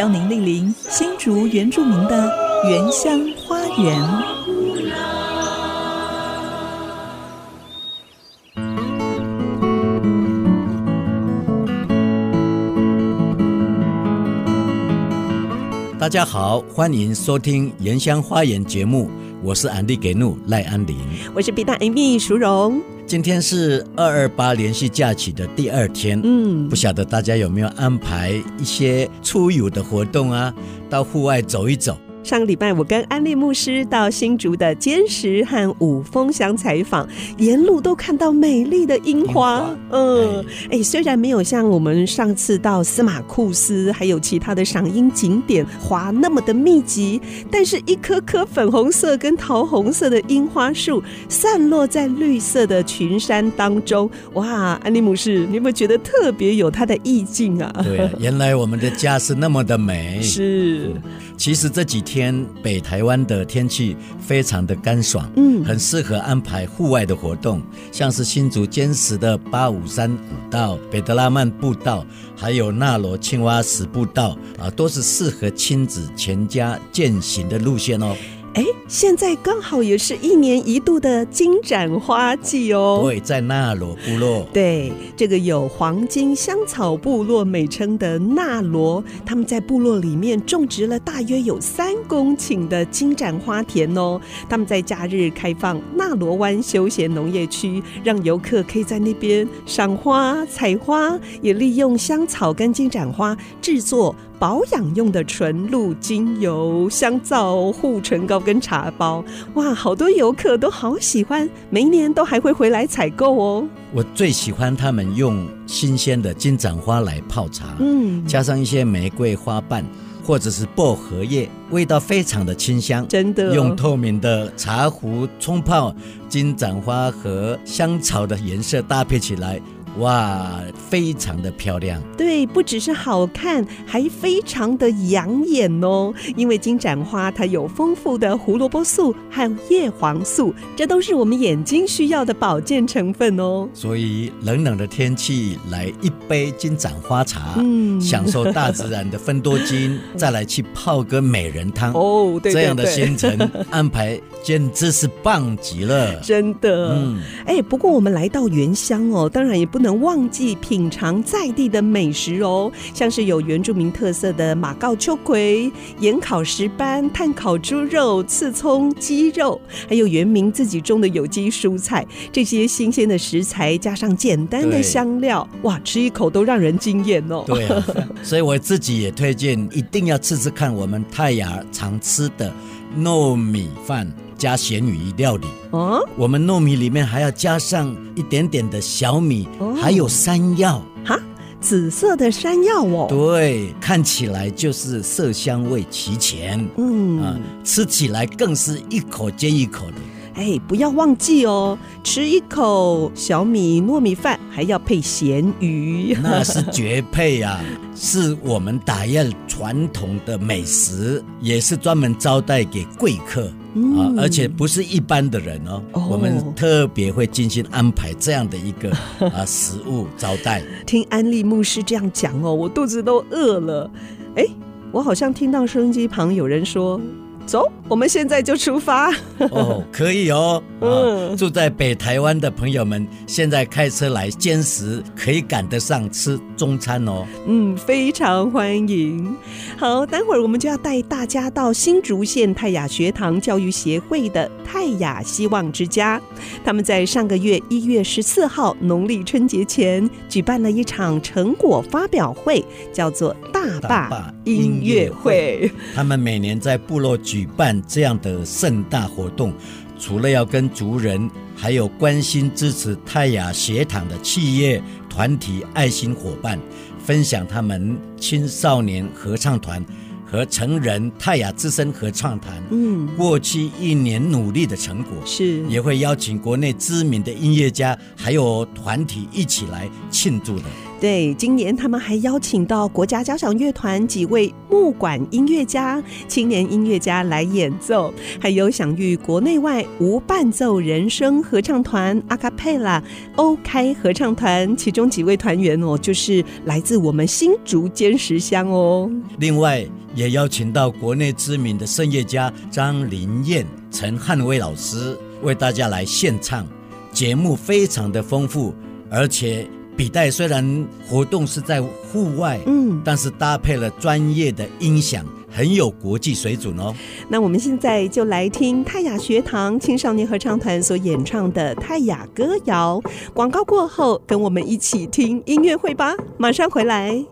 邀您莅临新竹原住民的原乡花园。大家好，欢迎收听《原乡花园》节目，我是安迪给怒赖安林，我是 B 大 Amy 淑荣。今天是二二八连续假期的第二天，嗯，不晓得大家有没有安排一些出游的活动啊，到户外走一走。上个礼拜，我跟安利牧师到新竹的尖石和五峰乡采访，沿路都看到美丽的樱花。嗯，哎、欸，虽然没有像我们上次到司马库斯还有其他的赏樱景点花那么的密集，但是一棵棵粉红色跟桃红色的樱花树散落在绿色的群山当中。哇，安利牧师，你有没有觉得特别有它的意境啊？对啊，原来我们的家是那么的美。是，其实这几天。北台湾的天气非常的干爽，嗯，很适合安排户外的活动，像是新竹坚实的八五三古道、北德拉曼步道，还有纳罗青蛙石步道啊，都是适合亲子全家健行的路线哦。哎，现在刚好也是一年一度的金盏花季哦。对，在纳罗部落。对，这个有黄金香草部落美称的纳罗，他们在部落里面种植了大约有三公顷的金盏花田哦。他们在假日开放纳罗湾休闲农业区，让游客可以在那边赏花、采花，也利用香草跟金盏花制作。保养用的纯露精油、香皂、护唇膏跟茶包，哇，好多游客都好喜欢，每一年都还会回来采购哦。我最喜欢他们用新鲜的金盏花来泡茶，嗯，加上一些玫瑰花瓣或者是薄荷叶，味道非常的清香，真的。用透明的茶壶冲泡金盏花和香草的颜色搭配起来。哇，非常的漂亮。对，不只是好看，还非常的养眼哦。因为金盏花它有丰富的胡萝卜素和叶黄素，这都是我们眼睛需要的保健成分哦。所以冷冷的天气来一杯金盏花茶，嗯，享受大自然的芬多精，再来去泡个美人汤哦。对，对，对，这样的行程安排简直是棒极了，真的。嗯，哎，不过我们来到原乡哦，当然也不。不能忘记品尝在地的美食哦，像是有原住民特色的马告秋葵、盐烤石斑、炭烤猪肉、刺葱鸡肉，还有原民自己种的有机蔬菜，这些新鲜的食材加上简单的香料，哇，吃一口都让人惊艳哦。对啊，所以我自己也推荐，一定要吃吃看我们泰雅常吃的糯米饭。加咸鱼料理。哦，我们糯米里面还要加上一点点的小米，哦、还有山药。哈，紫色的山药哦，对，看起来就是色香味齐全，嗯。啊，吃起来更是一口接一口的。哎，不要忘记哦，吃一口小米糯米饭还要配咸鱼，那是绝配呀、啊，是我们打雁传统的美食，也是专门招待给贵客。嗯、啊，而且不是一般的人哦，哦我们特别会精心安排这样的一个 啊食物招待。听安利牧师这样讲哦，我肚子都饿了。哎，我好像听到收音机旁有人说。走，我们现在就出发。哦，可以哦。嗯，住在北台湾的朋友们，现在开车来坚持，可以赶得上吃中餐哦。嗯，非常欢迎。好，待会儿我们就要带大家到新竹县泰雅学堂教育协会的泰雅希望之家。他们在上个月一月十四号农历春节前举办了一场成果发表会，叫做大坝音乐会。他们每年在部落举。举办这样的盛大活动，除了要跟族人，还有关心支持泰雅学堂的企业、团体、爱心伙伴分享他们青少年合唱团和成人泰雅之声合唱团，嗯，过去一年努力的成果是，也会邀请国内知名的音乐家还有团体一起来庆祝的。对，今年他们还邀请到国家交响乐团几位木管音乐家、青年音乐家来演奏，还有享誉国内外无伴奏人声合唱团阿卡贝拉欧开合唱团，其中几位团员哦，就是来自我们新竹尖石乡哦。另外，也邀请到国内知名的声乐家张林燕、陈汉威老师为大家来献唱，节目非常的丰富，而且。笔袋虽然活动是在户外，嗯，但是搭配了专业的音响，很有国际水准哦。那我们现在就来听泰雅学堂青少年合唱团所演唱的泰雅歌谣。广告过后，跟我们一起听音乐会吧，马上回来。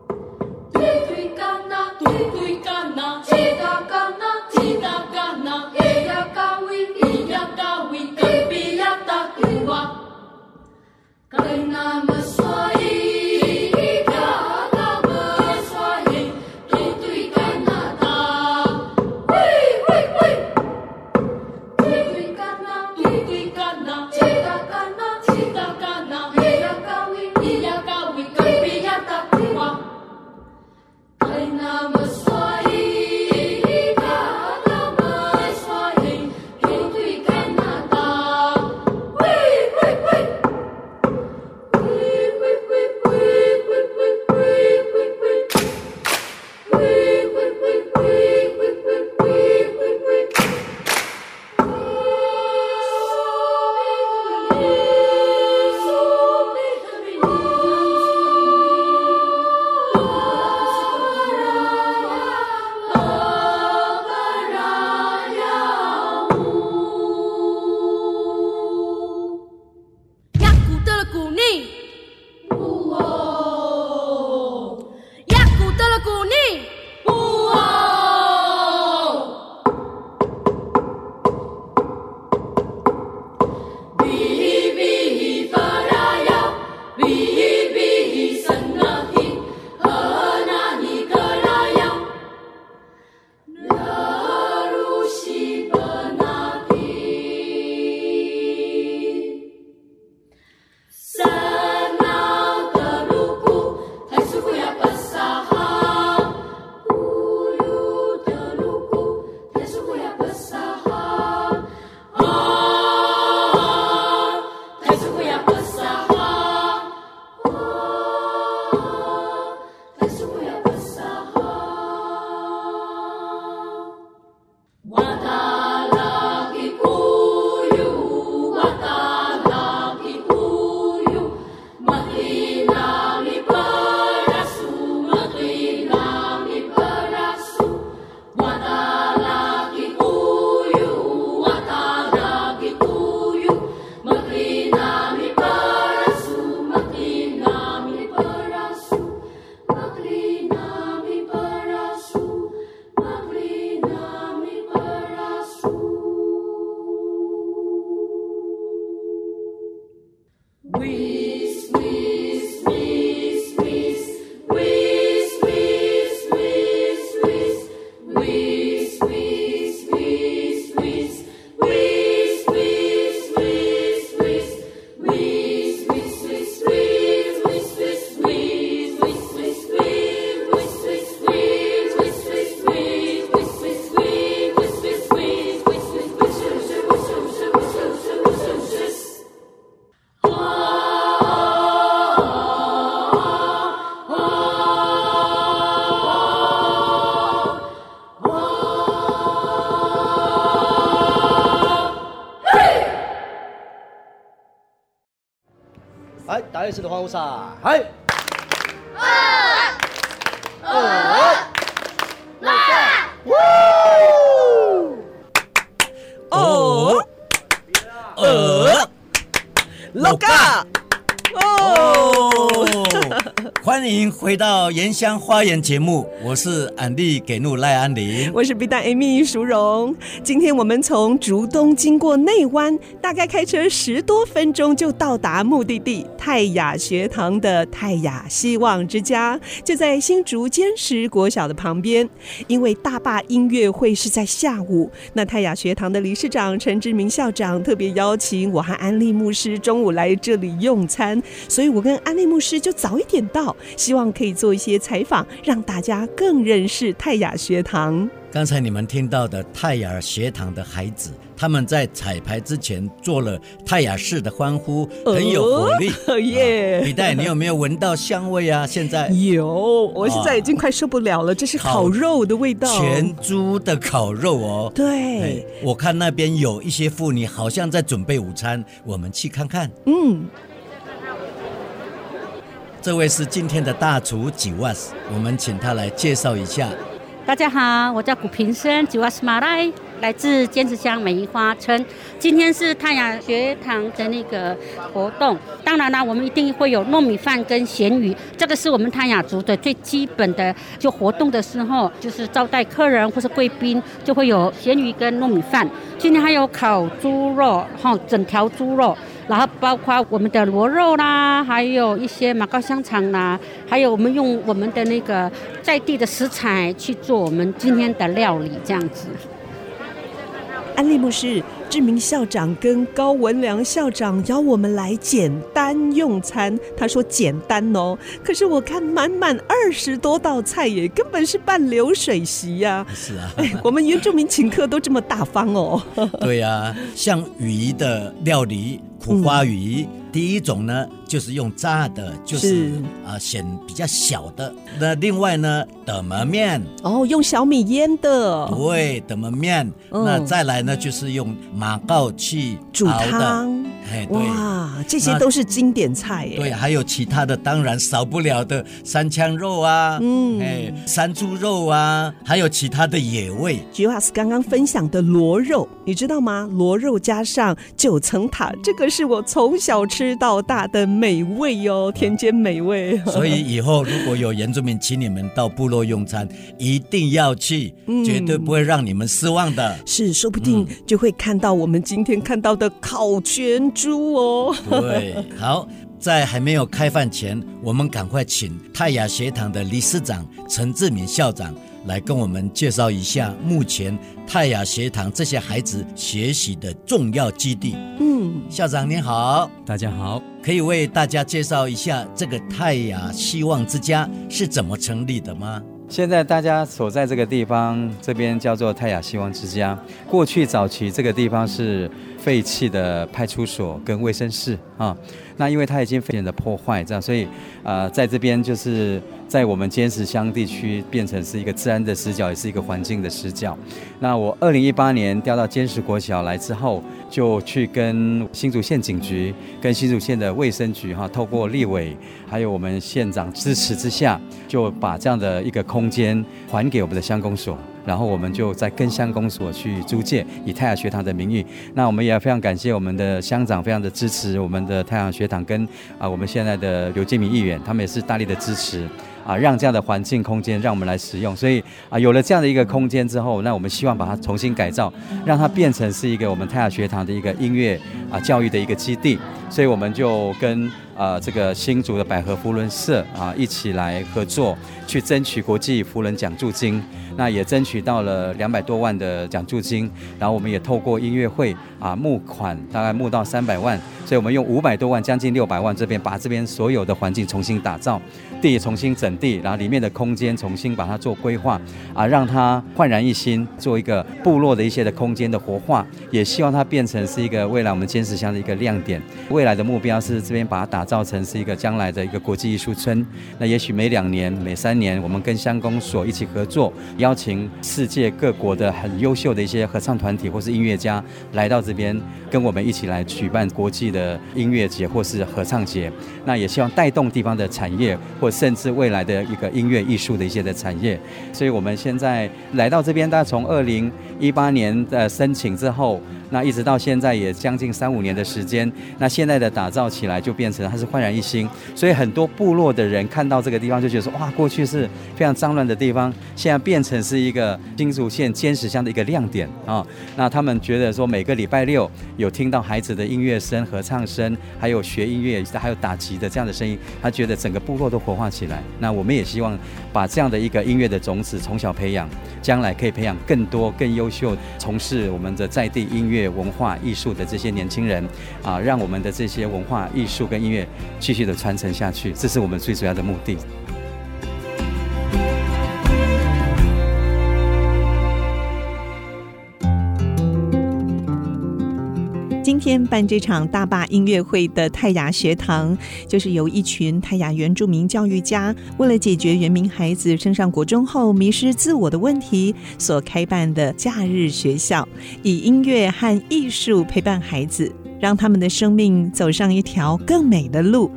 次的欢呼声，嗨！欢迎回到《原乡花园》节目，我是安利给怒赖安林，我是 B 站 Amy 淑荣。今天我们从竹东经过内湾，大概开车十多分钟就到达目的地泰雅学堂的泰雅希望之家，就在新竹尖石国小的旁边。因为大坝音乐会是在下午，那泰雅学堂的理事长陈志明校长特别邀请我和安利牧师中午来这里用餐，所以我跟安利牧师就早一点到。希望可以做一些采访，让大家更认识泰雅学堂。刚才你们听到的泰雅学堂的孩子，他们在彩排之前做了泰雅式的欢呼，很有活力。哦耶！李代，你有没有闻到香味啊？现在有，我现在已经快受不了了。哦、这是烤肉的味道，全猪的烤肉哦。对，我看那边有一些妇女好像在准备午餐，我们去看看。嗯。这位是今天的大厨吉瓦斯，我们请他来介绍一下。大家好，我叫古平生，吉瓦斯马来，来自尖石乡美宜花村。今天是泰雅学堂的那个活动，当然啦，我们一定会有糯米饭跟咸鱼，这个是我们泰雅族的最基本的。就活动的时候，就是招待客人或是贵宾，就会有咸鱼跟糯米饭。今天还有烤猪肉，哈，整条猪肉。然后包括我们的螺肉啦，还有一些马告香肠啦，还有我们用我们的那个在地的食材去做我们今天的料理，这样子。安利牧师。志明校长跟高文良校长邀我们来简单用餐，他说简单哦，可是我看满满二十多道菜耶，根本是办流水席呀。是啊，我们原住民请客都这么大方哦。对呀，像鱼的料理，苦瓜鱼。嗯第一种呢，就是用炸的，就是啊，显比较小的。那另外呢，德门面哦，用小米腌的。对，德门面。那再来呢，就是用马告去煮汤。哎，对，哇，这些都是经典菜耶。对，还有其他的，当然少不了的三枪肉啊，嗯，哎，山猪肉啊，还有其他的野味。菊瓦斯刚刚分享的螺肉，你知道吗？螺肉加上九层塔，这个是我从小吃。到大的美味哟，田间美味。所以以后如果有原住民请你们到部落用餐，一定要去，嗯、绝对不会让你们失望的。是，说不定就会看到我们今天看到的烤全猪哦。对，好，在还没有开饭前，我们赶快请泰雅学堂的理事长陈志敏校长来跟我们介绍一下目前泰雅学堂这些孩子学习的重要基地。嗯校长您好，大家好，可以为大家介绍一下这个泰雅希望之家是怎么成立的吗？现在大家所在这个地方，这边叫做泰雅希望之家。过去早期这个地方是废弃的派出所跟卫生室啊，那因为它已经非常的破坏，这样，所以、呃，在这边就是。在我们尖石乡地区，变成是一个治安的死角，也是一个环境的死角。那我二零一八年调到尖石国小来之后，就去跟新竹县警局、跟新竹县的卫生局哈，透过立委还有我们县长支持之下，就把这样的一个空间还给我们的乡公所。然后我们就在跟乡公所去租借，以太阳学堂的名义。那我们也要非常感谢我们的乡长，非常的支持我们的太阳学堂，跟啊我们现在的刘建明议员，他们也是大力的支持啊，让这样的环境空间让我们来使用。所以啊，有了这样的一个空间之后，那我们希望把它重新改造，让它变成是一个我们泰雅学堂的一个音乐啊教育的一个基地。所以我们就跟啊这个新竹的百合扶轮社啊一起来合作，去争取国际扶轮奖助金。那也争取到了两百多万的奖助金，然后我们也透过音乐会啊募款，大概募到三百万，所以我们用五百多万，将近六百万这边把这边所有的环境重新打造，地重新整地，然后里面的空间重新把它做规划，啊，让它焕然一新，做一个部落的一些的空间的活化，也希望它变成是一个未来我们尖石乡的一个亮点。未来的目标是这边把它打造成是一个将来的一个国际艺术村。那也许每两年、每三年，我们跟乡公所一起合作，邀请世界各国的很优秀的一些合唱团体或是音乐家来到这边，跟我们一起来举办国际的音乐节或是合唱节。那也希望带动地方的产业，或甚至未来的一个音乐艺术的一些的产业。所以我们现在来到这边，大家从二零一八年的申请之后，那一直到现在也将近三五年的时间。那现在的打造起来就变成它是焕然一新，所以很多部落的人看到这个地方就觉得说，哇，过去是非常脏乱的地方，现在变成是一个新竹县尖石乡的一个亮点啊。那他们觉得说，每个礼拜六有听到孩子的音乐声、合唱声，还有学音乐，还有打击的这样的声音，他觉得整个部落都活化起来。那我们也希望把这样的一个音乐的种子从小培养，将来可以培养更多更优秀从事我们的在地音乐文化艺术的这些年轻人啊，让我们的这些文化艺术跟音乐继续的传承下去，这是我们最主要的目的。今天办这场大坝音乐会的泰雅学堂，就是由一群泰雅原住民教育家，为了解决原民孩子升上国中后迷失自我的问题所开办的假日学校，以音乐和艺术陪伴孩子，让他们的生命走上一条更美的路。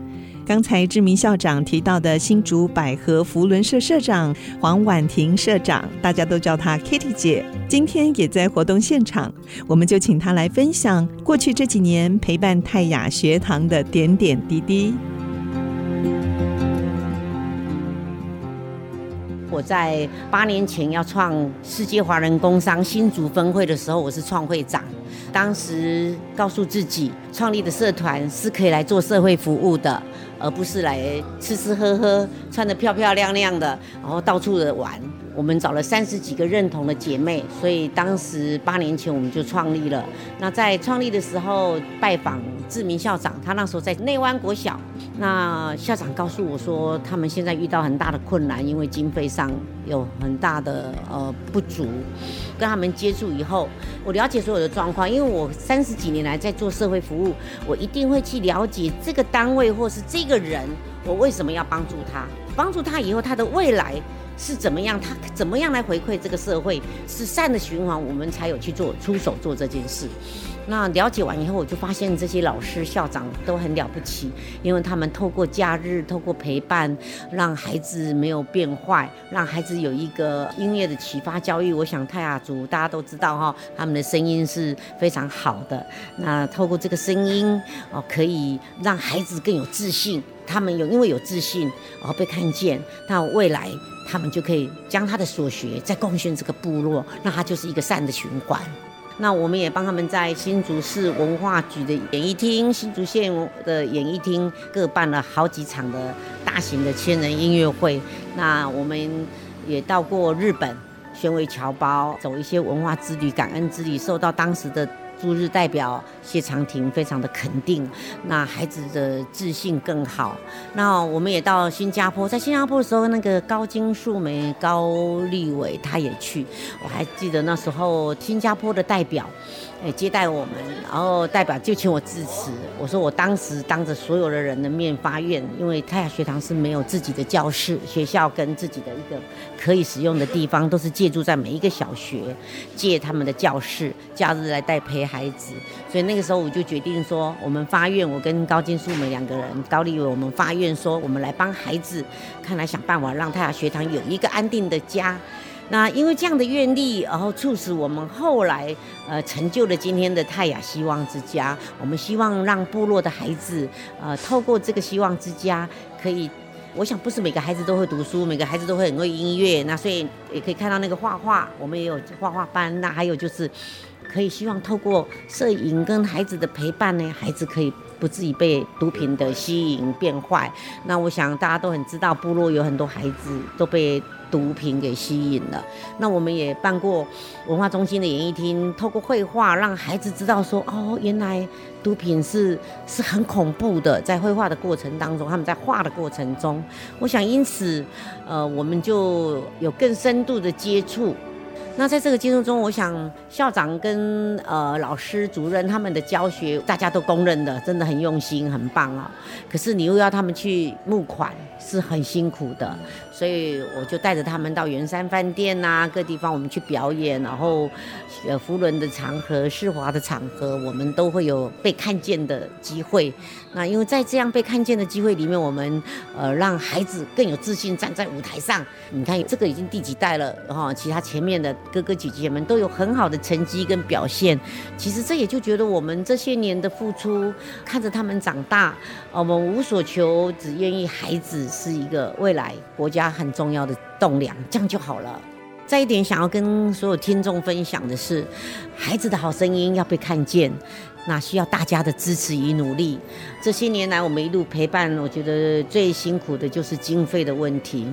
刚才志明校长提到的新竹百合扶轮社社长黄婉婷社长，大家都叫她 Kitty 姐，今天也在活动现场，我们就请她来分享过去这几年陪伴泰雅学堂的点点滴滴。我在八年前要创世界华人工商新竹分会的时候，我是创会长。当时告诉自己，创立的社团是可以来做社会服务的，而不是来吃吃喝喝、穿得漂漂亮亮的，然后到处的玩。我们找了三十几个认同的姐妹，所以当时八年前我们就创立了。那在创立的时候拜访志明校长，他那时候在内湾国小。那校长告诉我说，他们现在遇到很大的困难，因为经费上有很大的呃不足。跟他们接触以后，我了解所有的状况，因为我三十几年来在做社会服务，我一定会去了解这个单位或是这个人，我为什么要帮助他？帮助他以后，他的未来。是怎么样？他怎么样来回馈这个社会？是善的循环，我们才有去做出手做这件事。那了解完以后，我就发现这些老师校长都很了不起，因为他们透过假日，透过陪伴，让孩子没有变坏，让孩子有一个音乐的启发教育。我想泰雅族大家都知道哈，他们的声音是非常好的。那透过这个声音哦，可以让孩子更有自信。他们有因为有自信，而被看见，那未来。他们就可以将他的所学再贡献这个部落，那他就是一个善的循环。那我们也帮他们在新竹市文化局的演艺厅、新竹县的演艺厅各办了好几场的大型的千人音乐会。那我们也到过日本，宣慰侨胞，走一些文化之旅、感恩之旅，受到当时的。驻日代表谢长廷非常的肯定，那孩子的自信更好。那我们也到新加坡，在新加坡的时候，那个高金素梅高立伟他也去，我还记得那时候新加坡的代表。哎，接待我们，然后代表就请我致辞。我说我当时当着所有的人的面发愿，因为泰雅学堂是没有自己的教室，学校跟自己的一个可以使用的地方，都是借住在每一个小学，借他们的教室，假日来带陪孩子。所以那个时候我就决定说，我们发愿，我跟高金素梅两个人，高立伟，我们发愿说，我们来帮孩子，看来想办法让泰雅学堂有一个安定的家。那因为这样的愿力，然后促使我们后来呃成就了今天的泰雅希望之家。我们希望让部落的孩子呃透过这个希望之家，可以，我想不是每个孩子都会读书，每个孩子都会很会音乐。那所以也可以看到那个画画，我们也有画画班。那还有就是可以希望透过摄影跟孩子的陪伴呢，孩子可以不至于被毒品的吸引变坏。那我想大家都很知道，部落有很多孩子都被。毒品给吸引了，那我们也办过文化中心的演艺厅，透过绘画让孩子知道说，哦，原来毒品是是很恐怖的。在绘画的过程当中，他们在画的过程中，我想因此，呃，我们就有更深度的接触。那在这个阶段中，我想校长跟呃老师、主任他们的教学，大家都公认的，真的很用心，很棒啊。可是你又要他们去募款，是很辛苦的。所以我就带着他们到圆山饭店呐、各地方我们去表演，然后呃福伦的场合、世华的场合，我们都会有被看见的机会。那因为在这样被看见的机会里面，我们呃让孩子更有自信站在舞台上。你看这个已经第几代了哈，其他前面的哥哥姐姐们都有很好的成绩跟表现。其实这也就觉得我们这些年的付出，看着他们长大，我们无所求，只愿意孩子是一个未来国家很重要的栋梁，这样就好了。再一点，想要跟所有听众分享的是，孩子的好声音要被看见，那需要大家的支持与努力。这些年来，我们一路陪伴，我觉得最辛苦的就是经费的问题。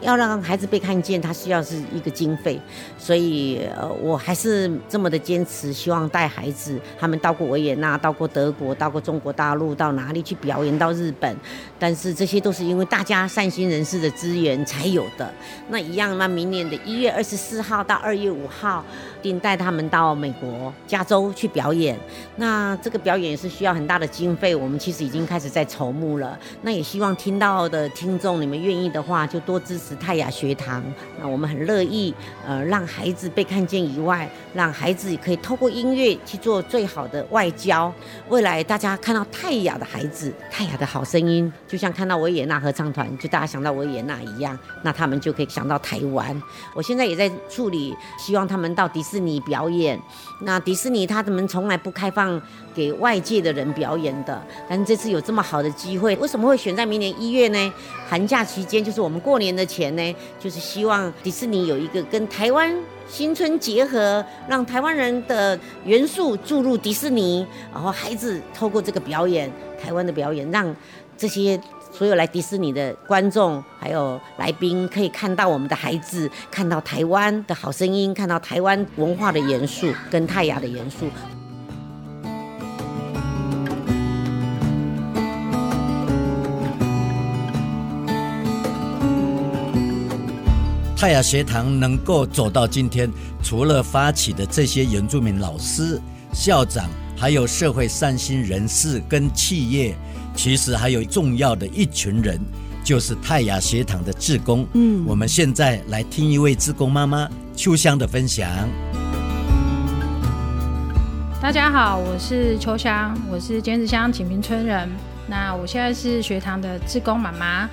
要让孩子被看见，他需要是一个经费，所以呃，我还是这么的坚持，希望带孩子，他们到过维也纳，到过德国，到过中国大陆，到哪里去表演，到日本，但是这些都是因为大家善心人士的资源才有的。那一样，那明年的一月二十四号到二月五号，定带他们到美国加州去表演。那这个表演也是需要很大的经费，我们其实已经开始在筹募了。那也希望听到的听众，你们愿意的话，就多支持。泰雅学堂，那我们很乐意，呃，让孩子被看见以外，让孩子也可以透过音乐去做最好的外交。未来大家看到泰雅的孩子，泰雅的好声音，就像看到维也纳合唱团，就大家想到维也纳一样，那他们就可以想到台湾。我现在也在处理，希望他们到迪士尼表演。那迪士尼他们从来不开放给外界的人表演的，但是这次有这么好的机会，为什么会选在明年一月呢？寒假期间就是我们过年的前呢，就是希望迪士尼有一个跟台湾新春结合，让台湾人的元素注入迪士尼，然后孩子透过这个表演，台湾的表演，让这些所有来迪士尼的观众还有来宾可以看到我们的孩子，看到台湾的好声音，看到台湾文化的元素跟泰雅的元素。泰雅学堂能够走到今天，除了发起的这些原住民老师、校长，还有社会善心人士跟企业，其实还有重要的一群人，就是泰雅学堂的志工。嗯，我们现在来听一位志工妈妈秋香的分享。大家好，我是秋香，我是尖石乡锦屏村人。那我现在是学堂的志工妈妈。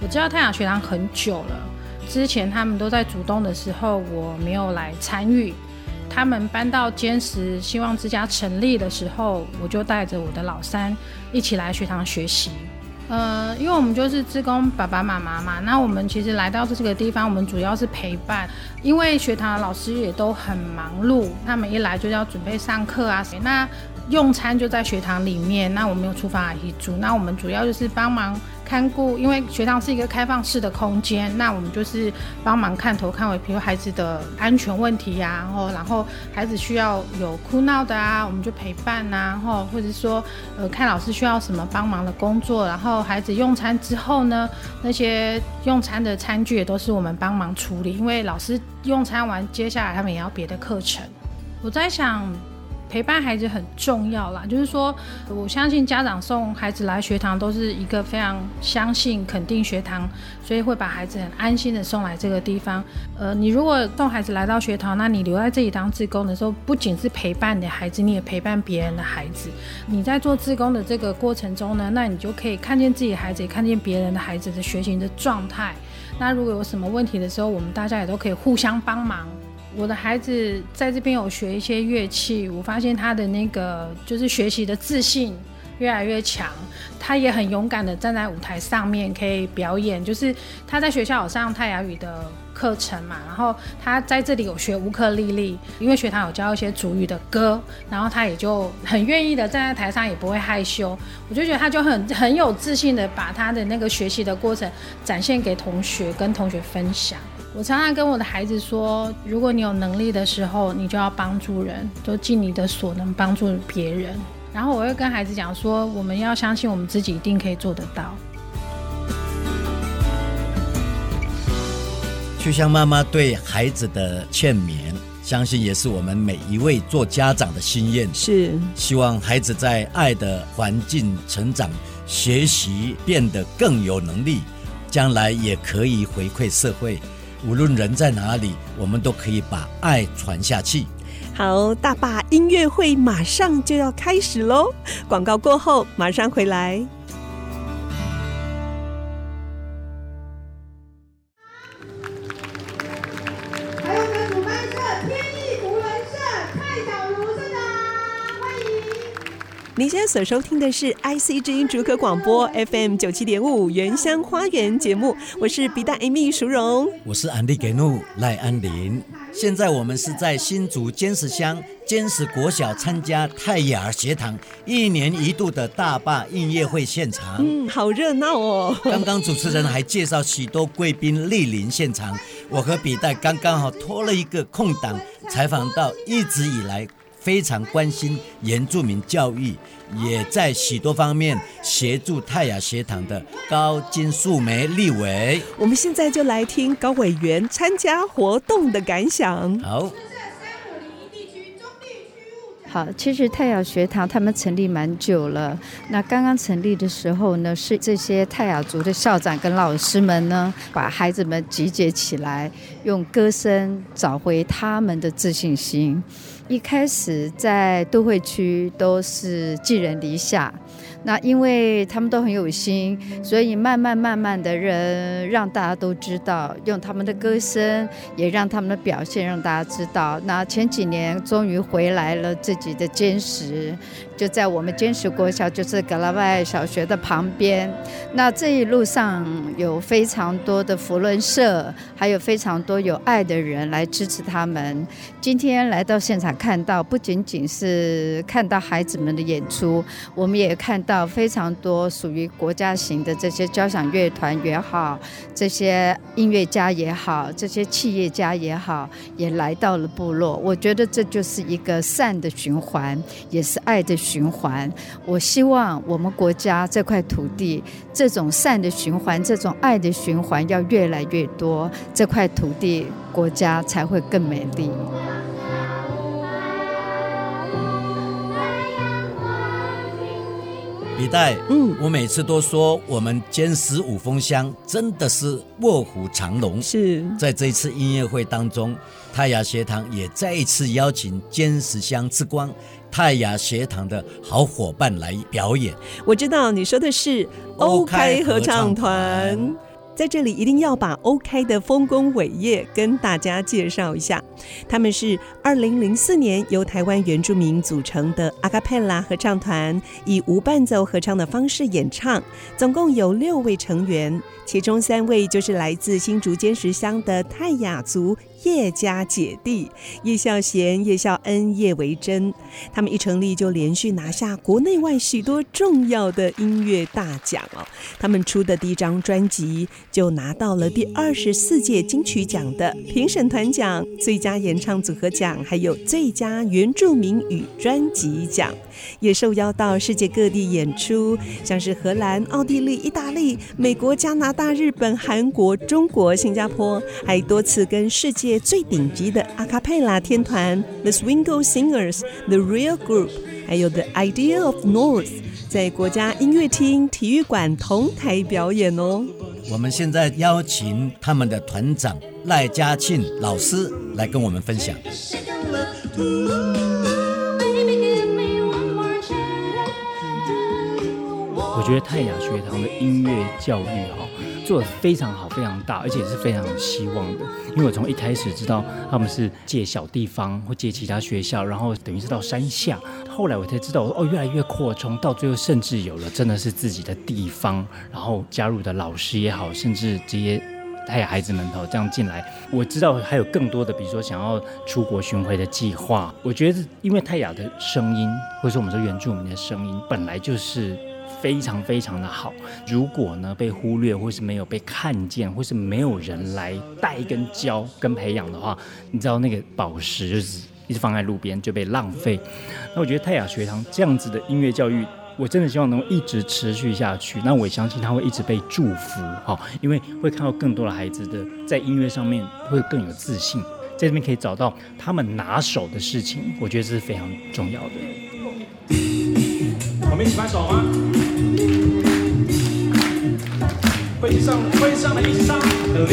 我知道泰雅学堂很久了。之前他们都在主动的时候，我没有来参与。他们搬到尖石希望之家成立的时候，我就带着我的老三一起来学堂学习。呃，因为我们就是职工爸爸妈妈嘛，那我们其实来到这个地方，我们主要是陪伴。因为学堂的老师也都很忙碌，他们一来就要准备上课啊，那用餐就在学堂里面。那我们有厨房阿姨煮，那我们主要就是帮忙。看顾，因为学堂是一个开放式的空间，那我们就是帮忙看头看尾，比如孩子的安全问题呀、然后然后孩子需要有哭闹的啊，我们就陪伴呐、啊，然后或者说呃看老师需要什么帮忙的工作，然后孩子用餐之后呢，那些用餐的餐具也都是我们帮忙处理，因为老师用餐完，接下来他们也要别的课程。我在想。陪伴孩子很重要啦，就是说，我相信家长送孩子来学堂都是一个非常相信、肯定学堂，所以会把孩子很安心的送来这个地方。呃，你如果送孩子来到学堂，那你留在这里当志工的时候，不仅是陪伴你的孩子，你也陪伴别人的孩子。你在做志工的这个过程中呢，那你就可以看见自己孩子，也看见别人的孩子的学习的状态。那如果有什么问题的时候，我们大家也都可以互相帮忙。我的孩子在这边有学一些乐器，我发现他的那个就是学习的自信越来越强，他也很勇敢的站在舞台上面可以表演。就是他在学校有上泰雅语的课程嘛，然后他在这里有学乌克丽丽，因为学堂有教一些主语的歌，然后他也就很愿意的站在台上，也不会害羞。我就觉得他就很很有自信的把他的那个学习的过程展现给同学，跟同学分享。我常常跟我的孩子说，如果你有能力的时候，你就要帮助人，就尽你的所能帮助别人。然后我会跟孩子讲说，我们要相信我们自己一定可以做得到。就像妈妈对孩子的劝勉，相信也是我们每一位做家长的心愿。是希望孩子在爱的环境成长、学习，变得更有能力，将来也可以回馈社会。无论人在哪里，我们都可以把爱传下去。好，大坝音乐会马上就要开始喽！广告过后马上回来。还有个主办社天意无人社太小茹社长，欢迎。您现在所收听的是 IC 之音竹科广播 FM 九七点五原乡花园节目，我是比大 Amy 淑荣，我是安利给怒赖安林。现在我们是在新竹尖石乡尖石国小参加泰雅学堂一年一度的大坝音乐会现场。嗯，好热闹哦！刚刚主持人还介绍许多贵宾莅临现场，我和比代刚刚好拖了一个空档，采访到一直以来非常关心原住民教育，也在许多方面协助泰雅学堂的高金素梅立委。我们现在就来听高委员参加活动的感想。好。好，其实泰雅学堂他们成立蛮久了。那刚刚成立的时候呢，是这些泰雅族的校长跟老师们呢，把孩子们集结起来，用歌声找回他们的自信心。一开始在都会区都是寄人篱下。那因为他们都很有心，所以慢慢慢慢的人让大家都知道，用他们的歌声，也让他们的表现让大家知道。那前几年终于回来了自己的尖石，就在我们尖石国小，就是格拉外小学的旁边。那这一路上有非常多的扶轮社，还有非常多有爱的人来支持他们。今天来到现场看到，不仅仅是看到孩子们的演出，我们也看到。到非常多属于国家型的这些交响乐团也好，这些音乐家也好，这些企业家也好，也来到了部落。我觉得这就是一个善的循环，也是爱的循环。我希望我们国家这块土地，这种善的循环，这种爱的循环要越来越多，这块土地国家才会更美丽。李代，嗯，我每次都说我们歼十五峰乡真的是卧虎藏龙。是在这一次音乐会当中，泰雅学堂也再一次邀请歼十乡之光泰雅学堂的好伙伴来表演。我知道你说的是欧开合唱团。在这里一定要把 OK 的丰功伟业跟大家介绍一下。他们是二零零四年由台湾原住民组成的阿卡佩拉合唱团，以无伴奏合唱的方式演唱，总共有六位成员，其中三位就是来自新竹尖石乡的泰雅族。叶家姐弟叶孝贤、叶孝恩、叶维珍，他们一成立就连续拿下国内外许多重要的音乐大奖哦。他们出的第一张专辑就拿到了第二十四届金曲奖的评审团奖、最佳演唱组合奖，还有最佳原住民语专辑奖，也受邀到世界各地演出，像是荷兰、奥地利、意大利、美国、加拿大、日本、韩国、中国、新加坡，还多次跟世界。最顶级的阿卡佩拉天团 The Swingo Singers、The Real Group，还有 The Idea of North，在国家音乐厅体育馆同台表演哦。我们现在邀请他们的团长赖家庆老师来跟我们分享。我觉得泰雅学堂的音乐教育哈。做得非常好，非常大，而且是非常有希望的。因为我从一开始知道他们是借小地方或借其他学校，然后等于是到山下。后来我才知道，哦，越来越扩充，到最后甚至有了真的是自己的地方，然后加入的老师也好，甚至这些泰雅孩子们哦这样进来。我知道还有更多的，比如说想要出国巡回的计划。我觉得因为泰雅的声音，或者说我们说原住民的声音，本来就是。非常非常的好，如果呢被忽略，或是没有被看见，或是没有人来带跟教跟培养的话，你知道那个宝石就是一直放在路边就被浪费。那我觉得泰雅学堂这样子的音乐教育我真的希望能够一直持续下去。那我也相信他会一直被祝福，哈，因为会看到更多的孩子的在音乐上面会更有自信，在这边可以找到他们拿手的事情，我觉得这是非常重要的。们一起拍手吗？会上会上的一起唱。这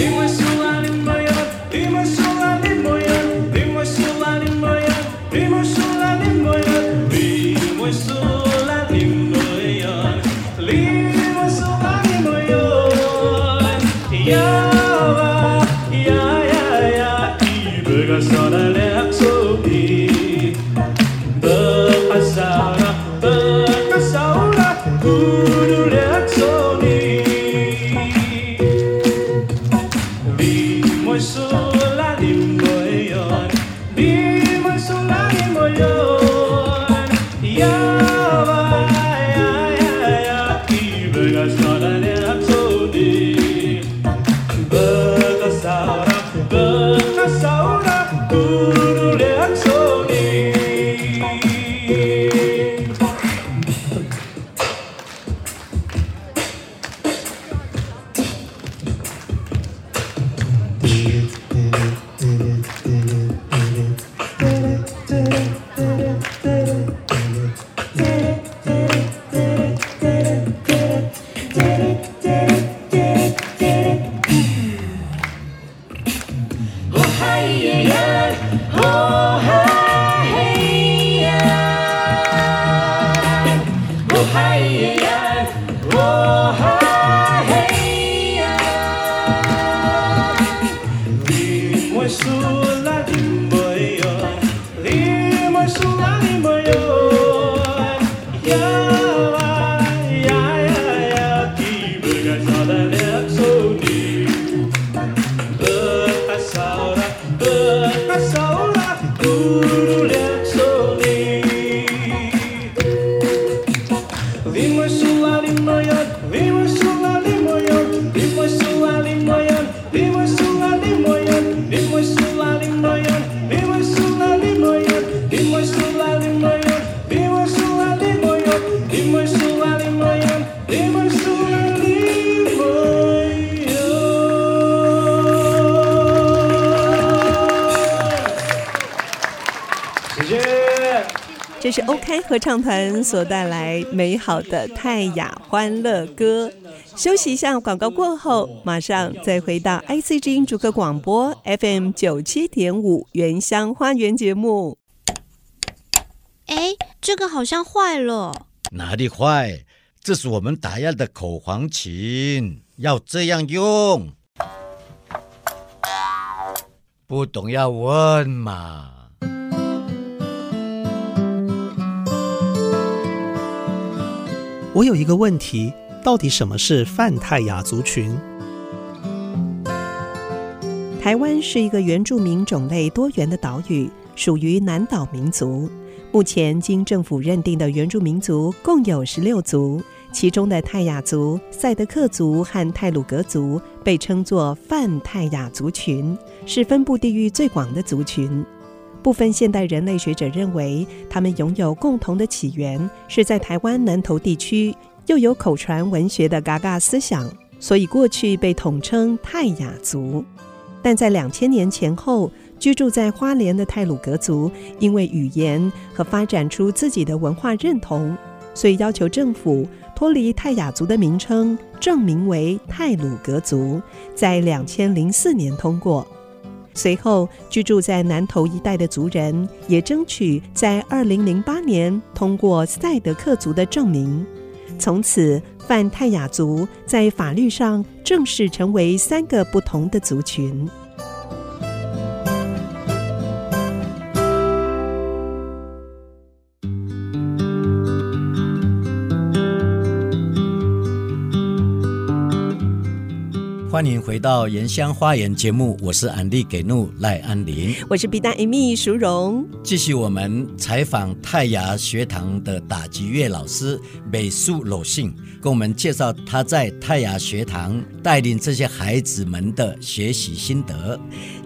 合唱团所带来美好的泰雅欢乐歌。休息一下，广告过后，马上再回到 IC 之音主客广播 FM 九七点五原乡花园节目。哎，这个好像坏了。哪里坏？这是我们打样的口簧琴，要这样用。不懂要问嘛。我有一个问题，到底什么是泛泰雅族群？台湾是一个原住民种类多元的岛屿，属于南岛民族。目前经政府认定的原住民族共有十六族，其中的泰雅族、赛德克族和泰鲁格族被称作泛泰雅族群，是分布地域最广的族群。部分现代人类学者认为，他们拥有共同的起源，是在台湾南投地区，又有口传文学的嘎嘎思想，所以过去被统称泰雅族。但在两千年前后，居住在花莲的泰鲁格族，因为语言和发展出自己的文化认同，所以要求政府脱离泰雅族的名称，正名为泰鲁格族，在两千零四年通过。随后，居住在南投一带的族人也争取在二零零八年通过赛德克族的证明，从此泛泰雅族在法律上正式成为三个不同的族群。欢迎回到《原乡花园》节目，我是安利给怒赖安林，我是 B 站 Amy 淑荣。继续我们采访泰雅学堂的打击乐老师美术鲁信，跟我们介绍他在泰雅学堂带领这些孩子们的学习心得。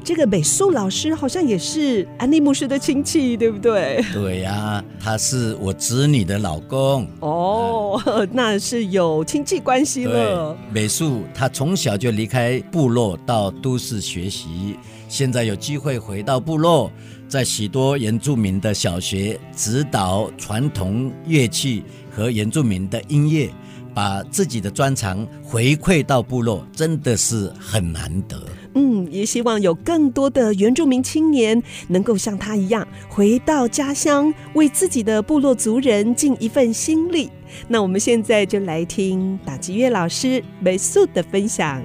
这个美术老师好像也是安利牧师的亲戚，对不对？对呀、啊，他是我侄女的老公。哦，嗯、那是有亲戚关系了。美术他从小就。离开部落到都市学习，现在有机会回到部落，在许多原住民的小学指导传统乐器和原住民的音乐，把自己的专长回馈到部落，真的是很难得。嗯，也希望有更多的原住民青年能够像他一样回到家乡，为自己的部落族人尽一份心力。那我们现在就来听打击乐老师美素的分享。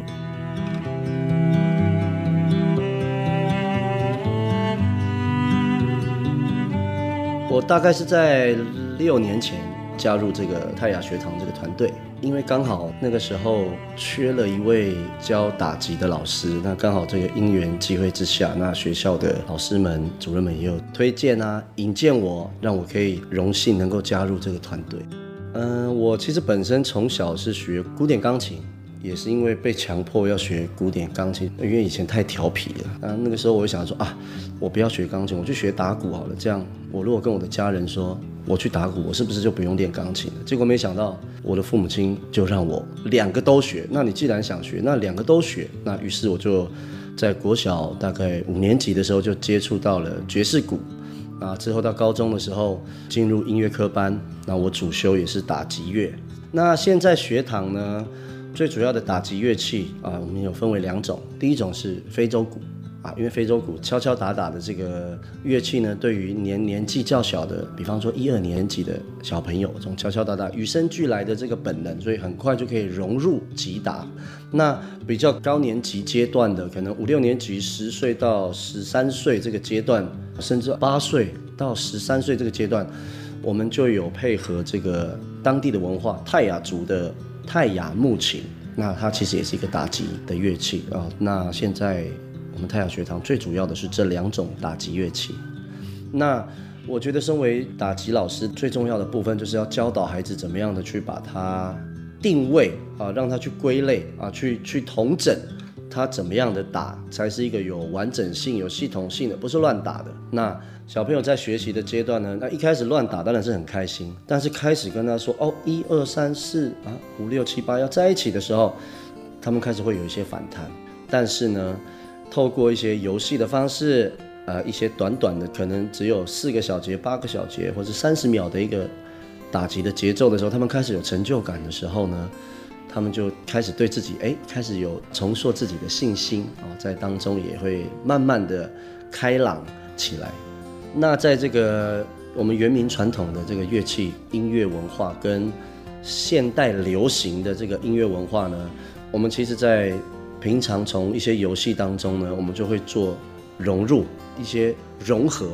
我大概是在六年前加入这个泰雅学堂这个团队，因为刚好那个时候缺了一位教打击的老师，那刚好这个因缘机会之下，那学校的老师们、主任们也有推荐啊，引荐我，让我可以荣幸能够加入这个团队。嗯，我其实本身从小是学古典钢琴。也是因为被强迫要学古典钢琴，因为以前太调皮了。那，那个时候我就想说啊，我不要学钢琴，我去学打鼓好了。这样，我如果跟我的家人说我去打鼓，我是不是就不用练钢琴了？结果没想到，我的父母亲就让我两个都学。那你既然想学，那两个都学。那于是我就在国小大概五年级的时候就接触到了爵士鼓。啊，之后到高中的时候进入音乐科班，那我主修也是打击乐。那现在学堂呢？最主要的打击乐器啊，我们有分为两种。第一种是非洲鼓啊，因为非洲鼓敲敲打打的这个乐器呢，对于年年纪较小的，比方说一二年级的小朋友，这种敲敲打打与生俱来的这个本能，所以很快就可以融入击打。那比较高年级阶段的，可能五六年级，十岁到十三岁这个阶段，甚至八岁到十三岁这个阶段，我们就有配合这个当地的文化，泰雅族的。泰雅木琴，那它其实也是一个打击的乐器啊。那现在我们泰雅学堂最主要的是这两种打击乐器。那我觉得，身为打击老师，最重要的部分就是要教导孩子怎么样的去把它定位啊，让他去归类啊，去去统整。他怎么样的打才是一个有完整性、有系统性的，不是乱打的。那小朋友在学习的阶段呢，那一开始乱打当然是很开心，但是开始跟他说哦，一二三四啊，五六七八要在一起的时候，他们开始会有一些反弹。但是呢，透过一些游戏的方式，呃，一些短短的可能只有四个小节、八个小节或者三十秒的一个打击的节奏的时候，他们开始有成就感的时候呢。他们就开始对自己哎，开始有重塑自己的信心啊，在当中也会慢慢的开朗起来。那在这个我们原民传统的这个乐器音乐文化跟现代流行的这个音乐文化呢，我们其实，在平常从一些游戏当中呢，我们就会做融入一些融合，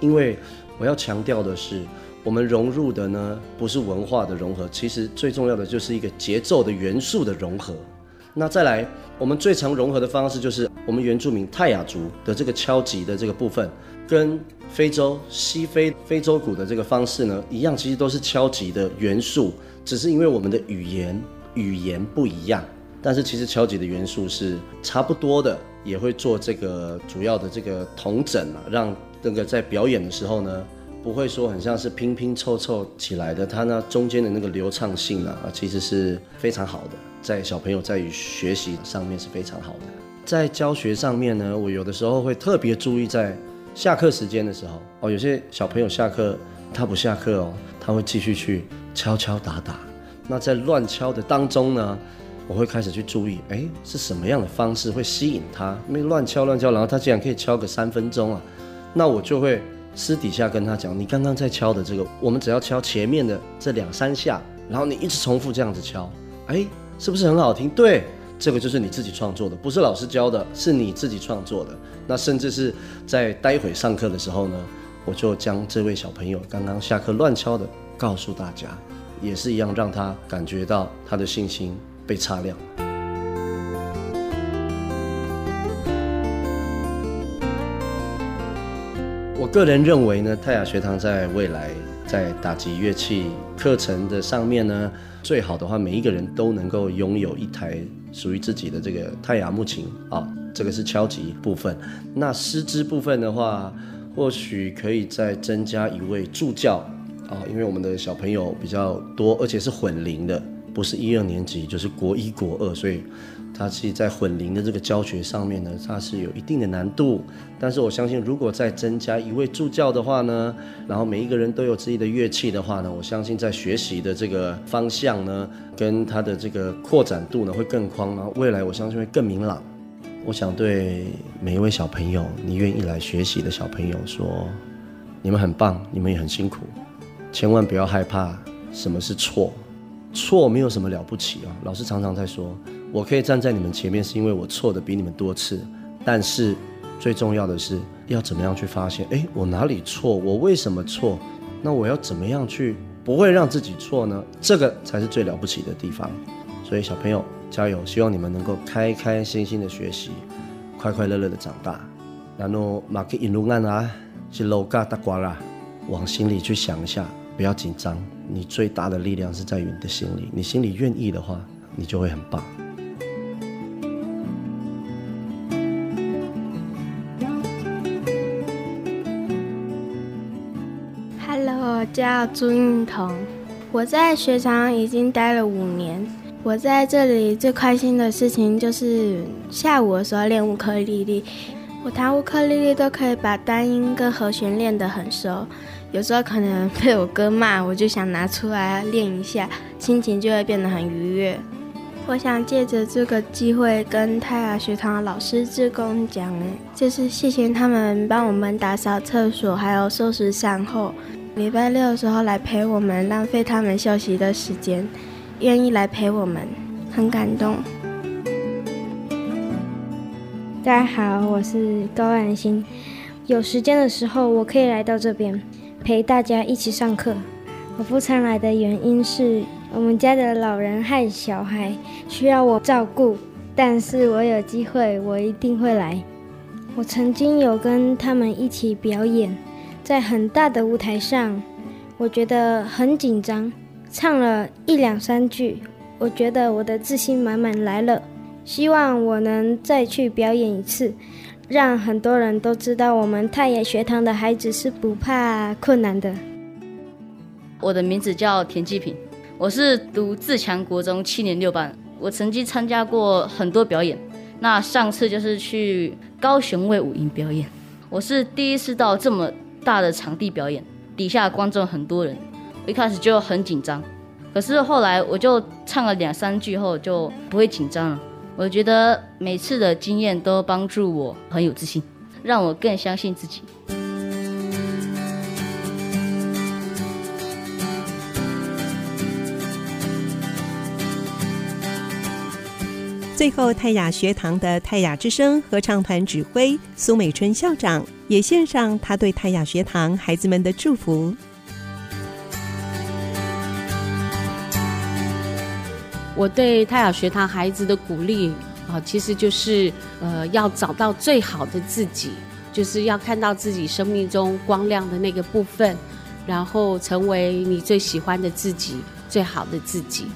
因为我要强调的是。我们融入的呢，不是文化的融合，其实最重要的就是一个节奏的元素的融合。那再来，我们最常融合的方式就是我们原住民泰雅族的这个敲击的这个部分，跟非洲西非非洲鼓的这个方式呢一样，其实都是敲击的元素，只是因为我们的语言语言不一样，但是其实敲击的元素是差不多的，也会做这个主要的这个同整啊，让这个在表演的时候呢。不会说很像是拼拼凑凑起来的，它呢中间的那个流畅性啊，其实是非常好的，在小朋友在于学习上面是非常好的。在教学上面呢，我有的时候会特别注意在下课时间的时候哦，有些小朋友下课他不下课哦，他会继续去敲敲打打。那在乱敲的当中呢，我会开始去注意，哎，是什么样的方式会吸引他？因为乱敲乱敲，然后他竟然可以敲个三分钟啊，那我就会。私底下跟他讲，你刚刚在敲的这个，我们只要敲前面的这两三下，然后你一直重复这样子敲，哎，是不是很好听？对，这个就是你自己创作的，不是老师教的，是你自己创作的。那甚至是在待会上课的时候呢，我就将这位小朋友刚刚下课乱敲的告诉大家，也是一样，让他感觉到他的信心被擦亮。个人认为呢，泰雅学堂在未来在打击乐器课程的上面呢，最好的话，每一个人都能够拥有一台属于自己的这个泰雅木琴啊，这个是敲击部分。那师资部分的话，或许可以再增加一位助教啊，因为我们的小朋友比较多，而且是混龄的，不是一二年级就是国一国二，所以。它其实在混龄的这个教学上面呢，它是有一定的难度。但是我相信，如果再增加一位助教的话呢，然后每一个人都有自己的乐器的话呢，我相信在学习的这个方向呢，跟它的这个扩展度呢会更宽，然后未来我相信会更明朗。我想对每一位小朋友，你愿意来学习的小朋友说，你们很棒，你们也很辛苦，千万不要害怕什么是错，错没有什么了不起啊。老师常常在说。我可以站在你们前面，是因为我错的比你们多次。但是最重要的是，要怎么样去发现？诶，我哪里错？我为什么错？那我要怎么样去不会让自己错呢？这个才是最了不起的地方。所以小朋友加油！希望你们能够开开心心的学习，快快乐乐的长大。然后马克引路案啊，是楼嘎大瓜啦，往心里去想一下，不要紧张。你最大的力量是在于你的心里，你心里愿意的话，你就会很棒。叫朱运彤，我在学堂已经待了五年。我在这里最开心的事情就是下午的时候练乌克丽丽。我弹乌克丽丽都可以把单音跟和弦练得很熟。有时候可能被我哥骂，我就想拿出来练一下，心情就会变得很愉悦。我想借着这个机会跟泰雅学堂的老师志工讲，就是谢谢他们帮我们打扫厕所，还有收拾善后。礼拜六的时候来陪我们，浪费他们休息的时间，愿意来陪我们，很感动。大家好，我是高安心。有时间的时候，我可以来到这边陪大家一起上课。我不常来的原因是我们家的老人和小孩需要我照顾，但是我有机会，我一定会来。我曾经有跟他们一起表演。在很大的舞台上，我觉得很紧张，唱了一两三句，我觉得我的自信满满来了。希望我能再去表演一次，让很多人都知道我们太野学堂的孩子是不怕困难的。我的名字叫田继平，我是读自强国中七年六班。我曾经参加过很多表演，那上次就是去高雄卫武营表演，我是第一次到这么。大的场地表演，底下观众很多人，一开始就很紧张，可是后来我就唱了两三句后就不会紧张了。我觉得每次的经验都帮助我很有自信，让我更相信自己。最后，泰雅学堂的泰雅之声合唱团指挥苏美春校长也献上他对泰雅学堂孩子们的祝福。我对泰雅学堂孩子的鼓励啊，其实就是呃，要找到最好的自己，就是要看到自己生命中光亮的那个部分，然后成为你最喜欢的自己，最好的自己。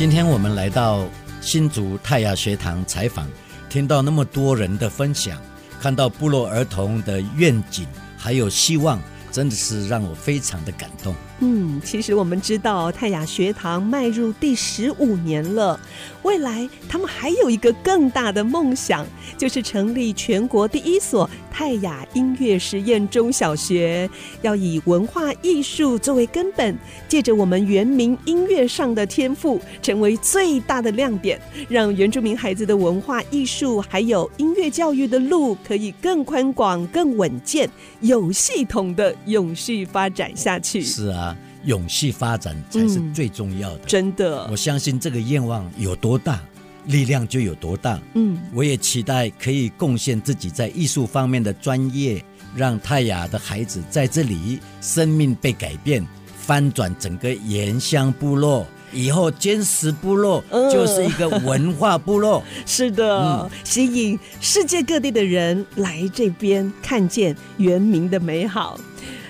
今天我们来到新竹泰雅学堂采访，听到那么多人的分享，看到部落儿童的愿景还有希望，真的是让我非常的感动。嗯，其实我们知道泰雅学堂迈入第十五年了，未来他们还有一个更大的梦想，就是成立全国第一所泰雅音乐实验中小学，要以文化艺术作为根本，借着我们原民音乐上的天赋，成为最大的亮点，让原住民孩子的文化艺术还有音乐教育的路可以更宽广、更稳健、有系统的永续发展下去。是啊。永续发展才是最重要的，嗯，真的。我相信这个愿望有多大，力量就有多大。嗯，我也期待可以贡献自己在艺术方面的专业，让泰雅的孩子在这里生命被改变，翻转整个原乡部落。以后坚实部落就是一个文化部落，嗯、是的、嗯，吸引世界各地的人来这边看见原民的美好。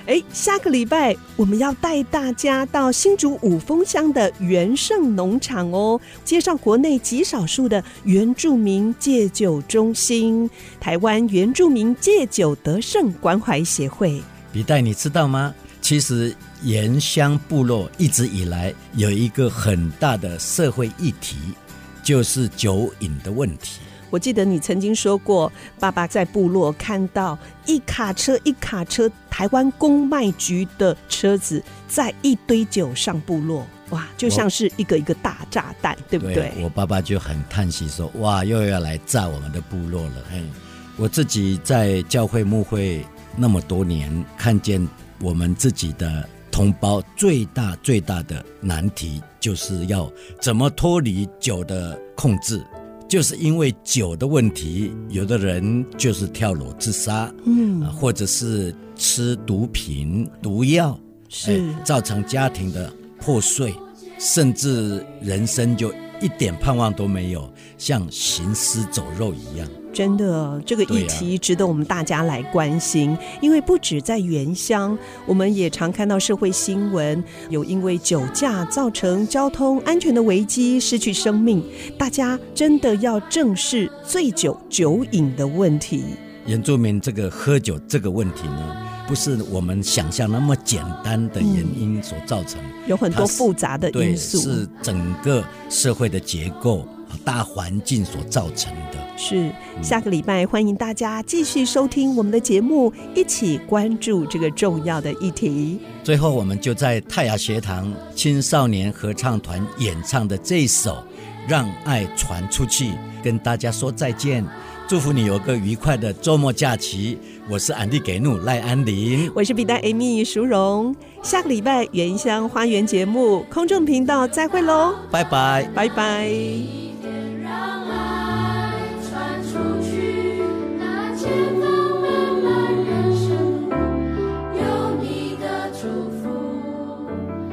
哎，下个礼拜我们要带大家到新竹五峰乡的元盛农场哦，介绍国内极少数的原住民戒酒中心——台湾原住民戒酒德胜关怀协会。笔袋，你知道吗？其实。原乡部落一直以来有一个很大的社会议题，就是酒瘾的问题。我记得你曾经说过，爸爸在部落看到一卡车一卡车台湾公卖局的车子在一堆酒上部落，哇，就像是一个一个大炸弹，对不对？对，我爸爸就很叹息说：“哇，又要来炸我们的部落了。”嘿，我自己在教会牧会那么多年，看见我们自己的。同胞最大最大的难题就是要怎么脱离酒的控制，就是因为酒的问题，有的人就是跳楼自杀，嗯，或者是吃毒品、毒药，是、哎、造成家庭的破碎，甚至人生就一点盼望都没有，像行尸走肉一样。真的，这个议题值得我们大家来关心，啊、因为不止在原乡，我们也常看到社会新闻，有因为酒驾造成交通安全的危机，失去生命。大家真的要正视醉酒酒瘾的问题。原住民这个喝酒这个问题呢，不是我们想象那么简单的原因所造成，嗯、有很多复杂的因素，是整个社会的结构。大环境所造成的。是，下个礼拜欢迎大家继续收听我们的节目，一起关注这个重要的议题。最后，我们就在泰雅学堂青少年合唱团演唱的这一首《让爱传出去》，跟大家说再见。祝福你有个愉快的周末假期。我是安迪给怒赖安林，我是笔袋 Amy 淑荣。下个礼拜原乡花园节目空中频道再会喽，拜拜，拜拜。